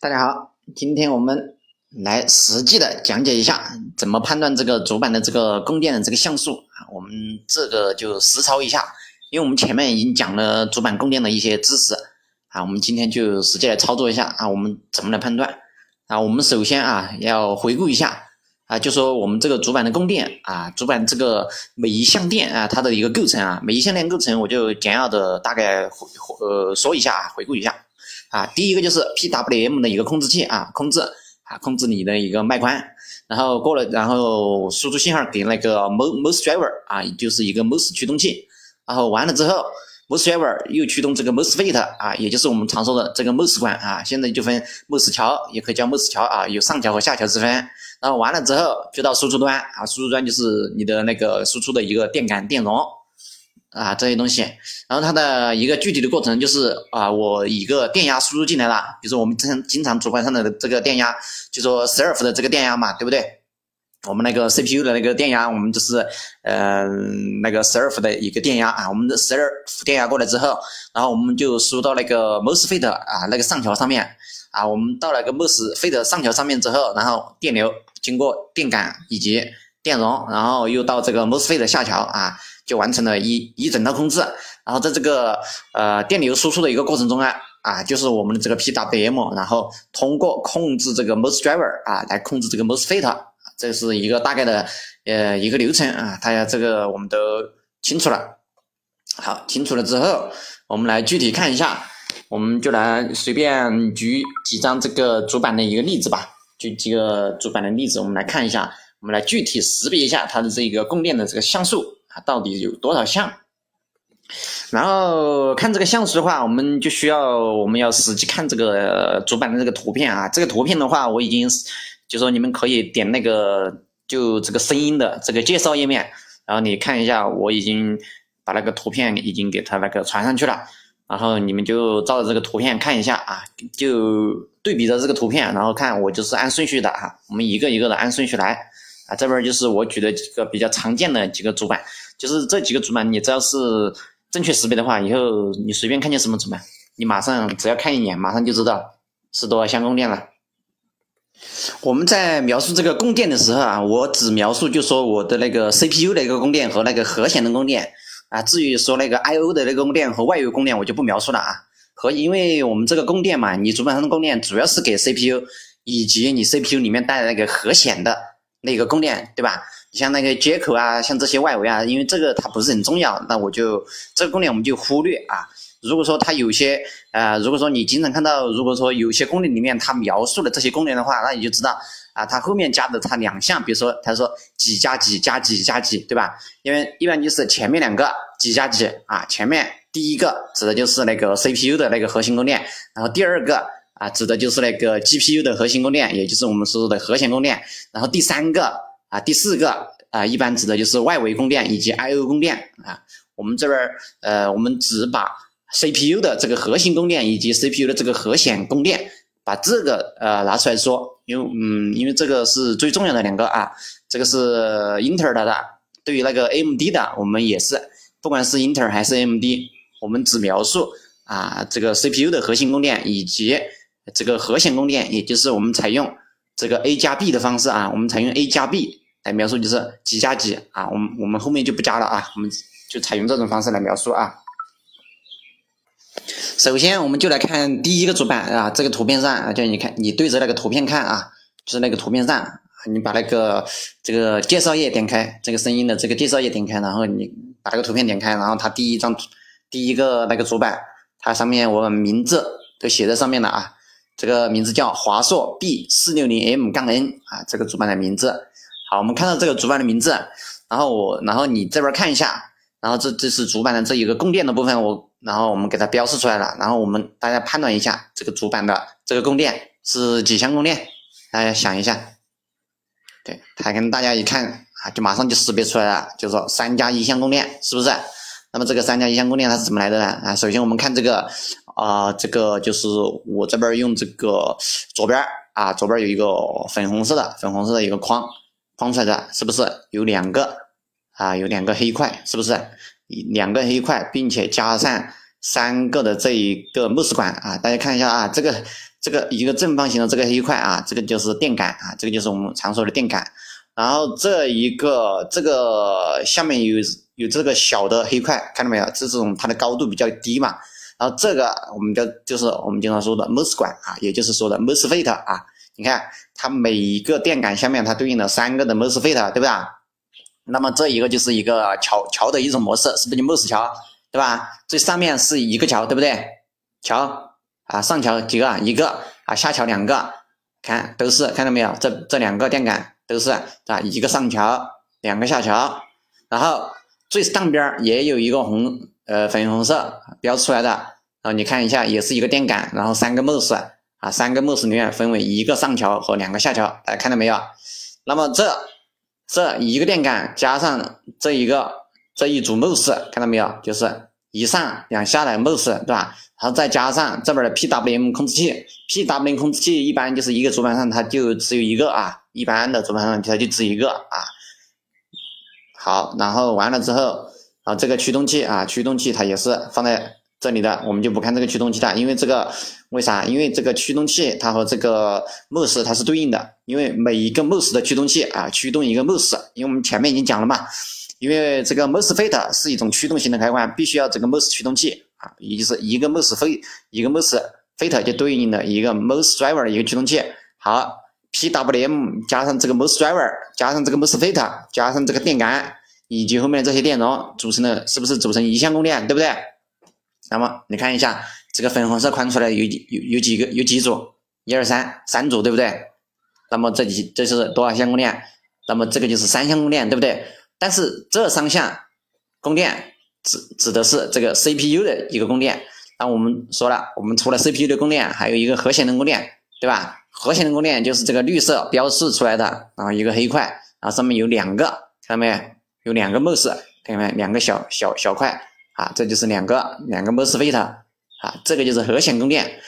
大家好，今天我们来实际的讲解一下怎么判断这个主板的这个供电的这个像素啊。我们这个就实操一下，因为我们前面已经讲了主板供电的一些知识啊，我们今天就实际来操作一下啊。我们怎么来判断啊？我们首先啊要回顾一下啊，就说我们这个主板的供电啊，主板这个每一项电啊，它的一个构成啊，每一项电构成，我就简要的大概呃说一下，回顾一下。啊，第一个就是 PWM 的一个控制器啊，控制啊，控制你的一个脉宽，然后过了，然后输出信号给那个 MOS driver 啊，就是一个 MOS 驱动器，然后完了之后，MOS driver 又驱动这个 MOSFET 啊，也就是我们常说的这个 MOS 管啊，现在就分 MOS 桥，也可以叫 MOS 桥啊，有上桥和下桥之分。然后完了之后就到输出端啊，输出端就是你的那个输出的一个电感电容。啊，这些东西，然后它的一个具体的过程就是啊，我一个电压输入进来了，比如说我们经经常主板上的这个电压，就说十二伏的这个电压嘛，对不对？我们那个 CPU 的那个电压，我们就是嗯那个十二伏的一个电压啊，我们的十二伏电压过来之后，然后我们就输到那个 MOSFET 啊那个上桥上面啊，我们到那个 MOSFET 上桥上面之后，然后电流经过电感以及电容，然后又到这个 MOSFET 的下桥啊。就完成了一一整套控制，然后在这个呃电流输出的一个过程中啊啊，就是我们的这个 PWM，然后通过控制这个 MOS driver 啊来控制这个 MOSFET，这是一个大概的呃一个流程啊，大家这个我们都清楚了。好，清楚了之后，我们来具体看一下，我们就来随便举几张这个主板的一个例子吧，举几个主板的例子，我们来看一下，我们来具体识别一下它的这个供电的这个像素。到底有多少项？然后看这个像素的话，我们就需要我们要实际看这个主板的这个图片啊。这个图片的话，我已经就说你们可以点那个就这个声音的这个介绍页面，然后你看一下，我已经把那个图片已经给它那个传上去了。然后你们就照着这个图片看一下啊，就对比着这个图片，然后看我就是按顺序的哈，我们一个一个的按顺序来。啊，这边就是我举的几个比较常见的几个主板，就是这几个主板，你只要是正确识别的话，以后你随便看见什么主板，你马上只要看一眼，马上就知道是多少项供电了。我们在描述这个供电的时候啊，我只描述就说我的那个 CPU 的一个供电和那个核显的供电啊，至于说那个 I/O 的那个供电和外围供电，我就不描述了啊。和因为我们这个供电嘛，你主板上的供电主要是给 CPU 以及你 CPU 里面带的那个核显的。那个供电对吧？你像那个接口啊，像这些外围啊，因为这个它不是很重要，那我就这个供电我们就忽略啊。如果说它有些呃，如果说你经常看到，如果说有些供电里面它描述的这些供电的话，那你就知道啊，它后面加的它两项，比如说它说几加几加几加几，对吧？因为一般就是前面两个几加几啊，前面第一个指的就是那个 CPU 的那个核心供电，然后第二个。啊，指的就是那个 GPU 的核心供电，也就是我们所说的核显供电。然后第三个啊，第四个啊，一般指的就是外围供电以及 I/O 供电啊。我们这边呃，我们只把 CPU 的这个核心供电以及 CPU 的这个核显供电，把这个呃拿出来说，因为嗯，因为这个是最重要的两个啊。这个是英特尔的，对于那个 AMD 的，我们也是，不管是英特尔还是 AMD，我们只描述啊这个 CPU 的核心供电以及。这个核显供电，也就是我们采用这个 A 加 B 的方式啊，我们采用 A 加 B 来描述，就是几加几啊，我们我们后面就不加了啊，我们就采用这种方式来描述啊。首先，我们就来看第一个主板啊，这个图片上啊，就你看，你对着那个图片看啊，就是那个图片上，你把那个这个介绍页点开，这个声音的这个介绍页点开，然后你把那个图片点开，然后它第一张第一个那个主板，它上面我名字都写在上面了啊。这个名字叫华硕 B 四六零 M 杠 N 啊，这个主板的名字。好，我们看到这个主板的名字，然后我，然后你这边看一下，然后这这是主板的这一个供电的部分，我，然后我们给它标示出来了，然后我们大家判断一下这个主板的这个供电是几项供电，大家想一下，对，它跟大家一看啊，就马上就识别出来了，就说三加一项供电，是不是？那么这个三加一项供电它是怎么来的呢？啊，首先我们看这个。啊，这个就是我这边用这个左边啊，左边有一个粉红色的粉红色的一个框框出来的，是不是有两个啊？有两个黑块，是不是两个黑块，并且加上三个的这一个 MOS 管啊？大家看一下啊，这个这个一个正方形的这个黑块啊，这个就是电感啊，这个就是我们常说的电感。然后这一个这个下面有有这个小的黑块，看到没有？这种它的高度比较低嘛。然后这个我们的就是我们经常说的 mos 管啊，也就是说的 mosfet 啊。你看它每一个电感下面它对应的三个的 mosfet，对不对啊？那么这一个就是一个桥桥的一种模式，是不是就 mos 桥，对吧？最上面是一个桥，对不对？桥啊，上桥几个？一个啊，下桥两个，看都是看到没有？这这两个电感都是啊，一个上桥，两个下桥，然后最上边也有一个红呃粉红色标出来的，然后你看一下，也是一个电感，然后三个 mos 啊，三个 mos 里面分为一个上桥和两个下桥，大家看到没有？那么这这一个电感加上这一个这一组 mos，看到没有？就是一上两下的 mos，对吧？然后再加上这边的 PWM 控制器，PWM 控制器一般就是一个主板上它就只有一个啊，一般的主板上它就只有一个啊。好，然后完了之后，啊这个驱动器啊，驱动器它也是放在这里的，我们就不看这个驱动器了，因为这个为啥？因为这个驱动器它和这个 mos 它是对应的，因为每一个 mos 的驱动器啊，驱动一个 mos，因为我们前面已经讲了嘛，因为这个 mosfet 是一种驱动型的开关，必须要这个 mos 驱动器。啊，也就是一个 mosfet，一个 mosfet 就对应的一个 mos driver 的一个驱动器。好，PWM 加上这个 mos driver，加上这个 mosfet，加上这个电感以及后面这些电容组成的，是不是组成一项供电？对不对？那么你看一下这个粉红色框出来有有有几个有几组？一二三，三组，对不对？那么这几这是多少项供电？那么这个就是三项供电，对不对？但是这三项供电。指指的是这个 CPU 的一个供电，那我们说了，我们除了 CPU 的供电，还有一个核显能供电，对吧？核显能供电就是这个绿色标示出来的，然后一个黑块，然后上面有两个，看到没？有有两个 mos，看到没？两个小小小块，啊，这就是两个两个 mosfet，啊，这个就是核显供电。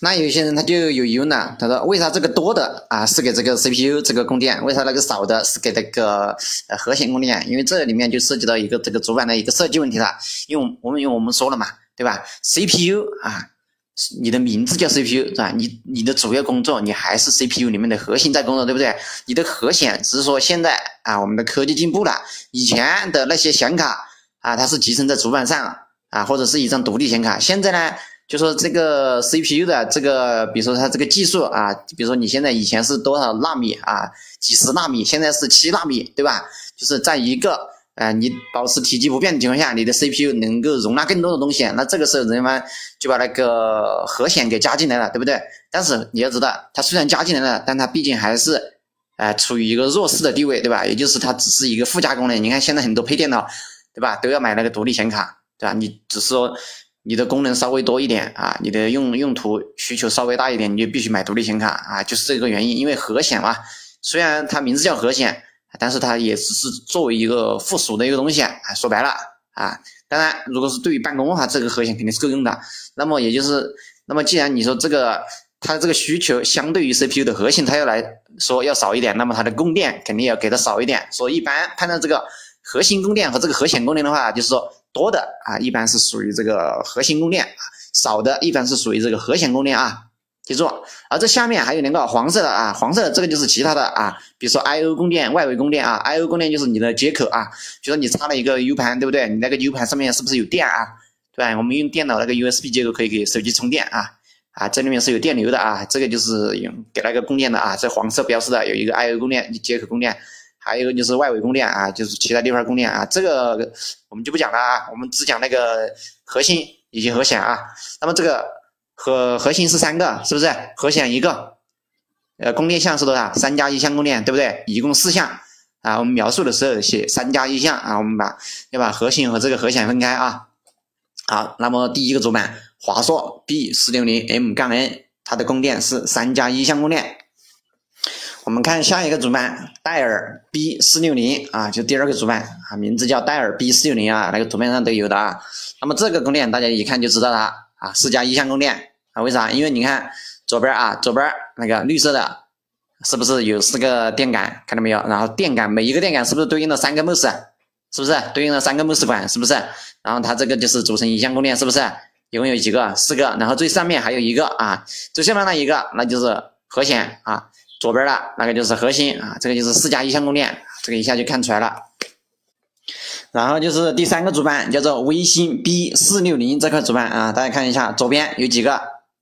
那有些人他就有疑问了，他说为啥这个多的啊是给这个 CPU 这个供电，为啥那个少的是给那个呃核心供电？因为这里面就涉及到一个这个主板的一个设计问题了。因为我们因为我们说了嘛，对吧？CPU 啊，你的名字叫 CPU 是吧？你你的主要工作你还是 CPU 里面的核心在工作，对不对？你的核显只是说现在啊我们的科技进步了，以前的那些显卡啊它是集成在主板上啊或者是一张独立显卡，现在呢？就说这个 CPU 的这个，比如说它这个技术啊，比如说你现在以前是多少纳米啊，几十纳米，现在是七纳米，对吧？就是在一个呃你保持体积不变的情况下，你的 CPU 能够容纳更多的东西，那这个时候人们就把那个核显给加进来了，对不对？但是你要知道，它虽然加进来了，但它毕竟还是呃处于一个弱势的地位，对吧？也就是它只是一个附加功能。你看现在很多配电脑，对吧？都要买那个独立显卡，对吧？你只是说。你的功能稍微多一点啊，你的用用途需求稍微大一点，你就必须买独立显卡啊，就是这个原因。因为核显嘛，虽然它名字叫核显，但是它也只是作为一个附属的一个东西啊。说白了啊，当然，如果是对于办公的话，这个核显肯定是够用的。那么也就是，那么既然你说这个它这个需求相对于 CPU 的核心，它要来说要少一点，那么它的供电肯定要给的少一点。所以一般判断这个核心供电和这个核显供电的话，就是说。多的啊，一般是属于这个核心供电；少的，一般是属于这个核显供电啊。记住，而这下面还有两个黄色的啊，黄色的这个就是其他的啊，比如说 I/O 供电、外围供电啊。I/O 供电就是你的接口啊，比如说你插了一个 U 盘，对不对？你那个 U 盘上面是不是有电啊？对？我们用电脑那个 USB 接口可以给手机充电啊啊，这里面是有电流的啊，这个就是用给那个供电的啊。这黄色标识的有一个 I/O 供电接口供电。还有一个就是外围供电啊，就是其他地方供电啊，这个我们就不讲了啊，我们只讲那个核心以及核显啊。那么这个核核心是三个，是不是？核显一个，呃，供电项是多少？三加一项供电，对不对？一共四项啊。我们描述的时候写三加一项啊，我们把要把核心和这个核显分开啊。好，那么第一个主板华硕 B 四六零 M 杠 N，它的供电是三加一项供电。我们看下一个主板戴尔 B 四六零啊，就第二个主板啊，名字叫戴尔 B 四六零啊，那个图片上都有的啊。那么这个供电大家一看就知道了啊，四加一项供电啊，为啥？因为你看左边啊，左边那个绿色的，是不是有四个电感？看到没有？然后电感每一个电感是不是对应了三个 mos？是不是对应了三个 mos 管？是不是？然后它这个就是组成一项供电，是不是？一共有几个？四个。然后最上面还有一个啊，最下面那一个那就是核显啊，左边的那个就是核心啊，这个就是四加一相供电，这个一下就看出来了。然后就是第三个主板叫做微星 B 四六零这块主板啊，大家看一下左边有几个？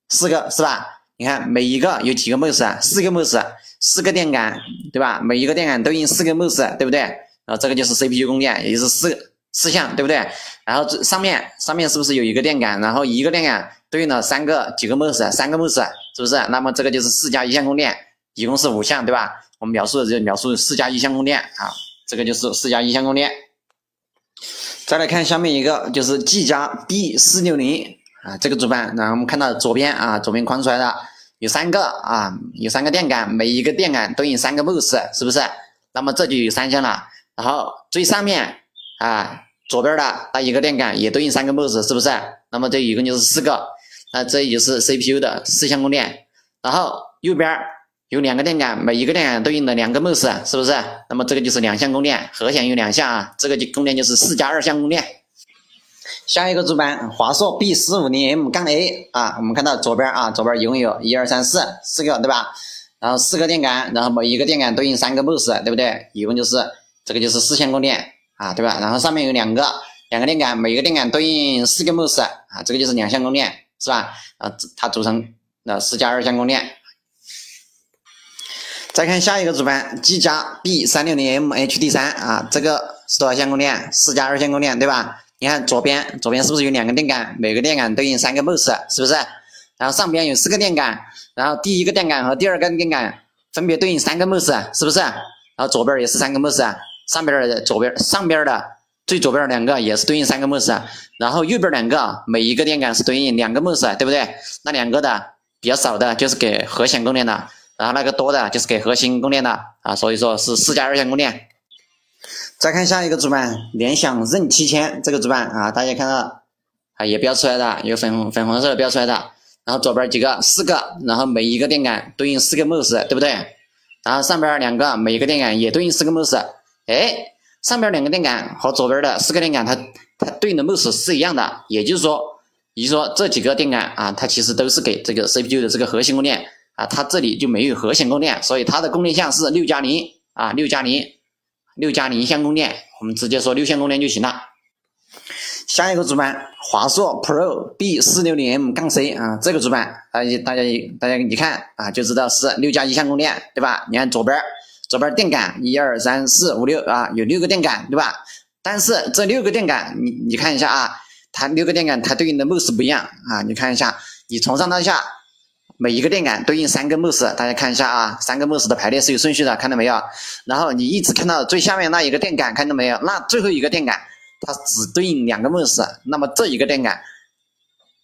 四个是吧？你看每一个有几个 mos 啊？四个 mos，四个电感对吧？每一个电感对应四个 mos，对不对？然后这个就是 CPU 供电，也就是四四项，对不对？然后这上面上面是不是有一个电感？然后一个电感对应了三个几个 mos，三个 mos，是不是？那么这个就是四加一项供电，一共是五项，对吧？我们描述的就描述四加一项供电啊，这个就是四加一项供电。再来看下面一个，就是 G 加 B 四六零啊，这个主板，然后我们看到左边啊，左边框出来的有三个啊，有三个电感，每一个电感对应三个 mos，是不是？那么这就有三项了。然后最上面啊，左边的那一个电感也对应三个 mos，是不是？那么这一共就是四个，那这也就是 CPU 的四项供电。然后右边。有两个电感，每一个电感对应的两个 mos，是不是？那么这个就是两相供电，核显有两项啊，这个就供电就是四加二相供电。下一个主板华硕 B 四五零 M 杠 A 啊，我们看到左边啊，左边一共有一二三四四个，对吧？然后四个电感，然后每一个电感对应三个 mos，对不对？一共就是这个就是四项供电啊，对吧？然后上面有两个两个电感，每一个电感对应四个 mos 啊，这个就是两项供电，是吧？啊，它组成了四加二相供电。再看下一个主板，G 加 B 三六零 M H D 三啊，这个是多少线供电？四加二线供电，对吧？你看左边，左边是不是有两个电感？每个电感对应三个 mos，是不是？然后上边有四个电感，然后第一个电感和第二个电感分别对应三个 mos，是不是？然后左边也是三个 mos，上边的左边上边的最左边的两个也是对应三个 mos，然后右边两个每一个电感是对应两个 mos，对不对？那两个的比较少的就是给核显供电的。然后那个多的就是给核心供电的啊，所以说是四加二线供电。再看下一个主板，联想任七千这个主板啊，大家看到啊也标出来的，有粉红粉红色的标出来的。然后左边几个四个，然后每一个电感对应四个 mos，对不对？然后上边两个，每一个电感也对应四个 mos。哎，上边两个电感和左边的四个电感，它它对应的 mos 是一样的，也就是说，也就是说这几个电感啊，它其实都是给这个 CPU 的这个核心供电。啊，它这里就没有核显供电，所以它的供电项是六加零啊，六加零，六加零相供电，我们直接说六项供电就行了。下一个主板，华硕 Pro B 四六零 M 杠 C 啊，这个主板，大家大家大家一看啊，就知道是六加一相供电，对吧？你看左边，左边电感一二三四五六啊，有六个电感，对吧？但是这六个电感，你你看一下啊，它六个电感它对应的 mos 不一样啊，你看一下，你从上到下。每一个电感对应三个 mos，大家看一下啊，三个 mos 的排列是有顺序的，看到没有？然后你一直看到最下面那一个电感，看到没有？那最后一个电感它只对应两个 mos，那么这一个电感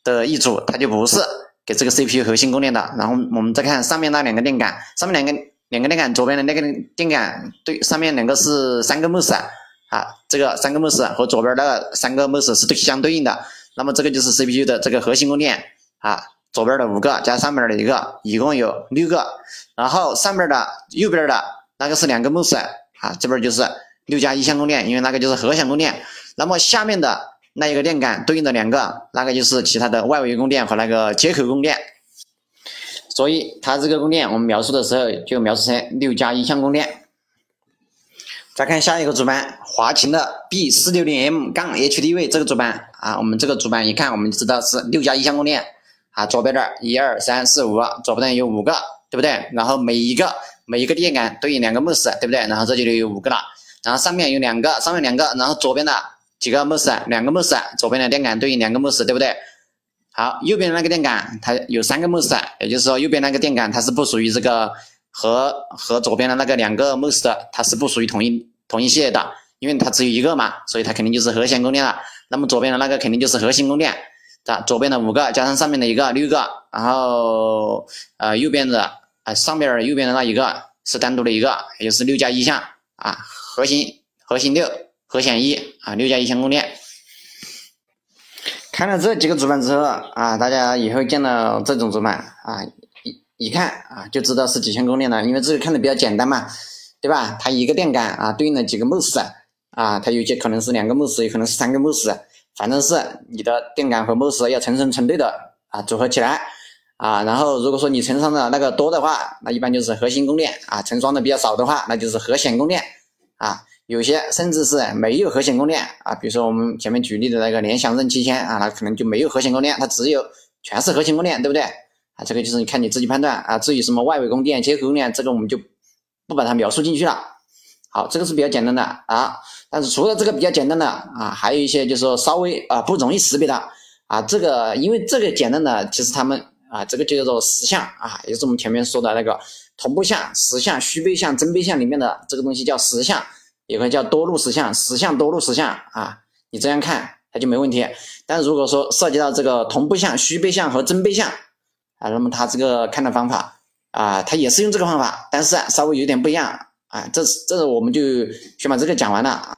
的一组它就不是给这个 CPU 核心供电的。然后我们再看上面那两个电感，上面两个两个电感，左边的那个电感对上面两个是三个 mos 啊，这个三个 mos 和左边的三个 mos 是对相对应的，那么这个就是 CPU 的这个核心供电啊。左边的五个加上面的一个，一共有六个。然后上面的右边的那个是两个 mos 啊，这边就是六加一项供电，因为那个就是核显供电。那么下面的那一个电感对应的两个，那个就是其他的外围供电和那个接口供电。所以它这个供电我们描述的时候就描述成六加一项供电。再看下一个主板，华擎的 B 四六零 M 杠 HDV 这个主板啊，我们这个主板一看，我们知道是六加一项供电。啊，左边这儿一二三四五，左边有五个，对不对？然后每一个每一个电感对应两个 mos，对不对？然后这里就有五个了，然后上面有两个，上面两个，然后左边的几个 mos，两个 mos，左边的电感对应两个 mos，对不对？好，右边的那个电感它有三个 mos，也就是说右边那个电感它是不属于这个和和左边的那个两个 mos 的，它是不属于同一同一系列的，因为它只有一个嘛，所以它肯定就是核显供电了。那么左边的那个肯定就是核心供电。啊，左边的五个加上上面的一个六个，然后呃右边的啊上边右边的那一个是单独的一个，也就是六加一项啊，核心核心六，核显一啊，六加一项供电。看了这几个主板之后啊，大家以后见到这种主板啊，一一看啊就知道是几千供电的，因为这个看的比较简单嘛，对吧？它一个电感啊对应了几个 mos 啊，它有些可能是两个 mos，也可能是三个 mos。反正是你的电感和 MOS 要成双成对的啊组合起来啊。然后如果说你成双的那个多的话，那一般就是核心供电啊；成双的比较少的话，那就是核显供电啊。有些甚至是没有核显供电啊，比如说我们前面举例的那个联想任七千啊，那可能就没有核显供电，它只有全是核心供电，对不对？啊，这个就是你看你自己判断啊。至于什么外围供电、接口供电，这个我们就不把它描述进去了。好，这个是比较简单的啊。但是除了这个比较简单的啊，还有一些就是说稍微啊不容易识别的啊。这个因为这个简单的，其实他们啊，这个就叫做实像啊，也是我们前面说的那个同步像、实像、虚倍像、真倍像里面的这个东西叫实像。也可以叫多路实像，实像多路实像啊，你这样看它就没问题。但如果说涉及到这个同步像、虚倍像和真倍像啊，那么它这个看的方法啊，它也是用这个方法，但是稍微有点不一样啊。这这我们就先把这个讲完了。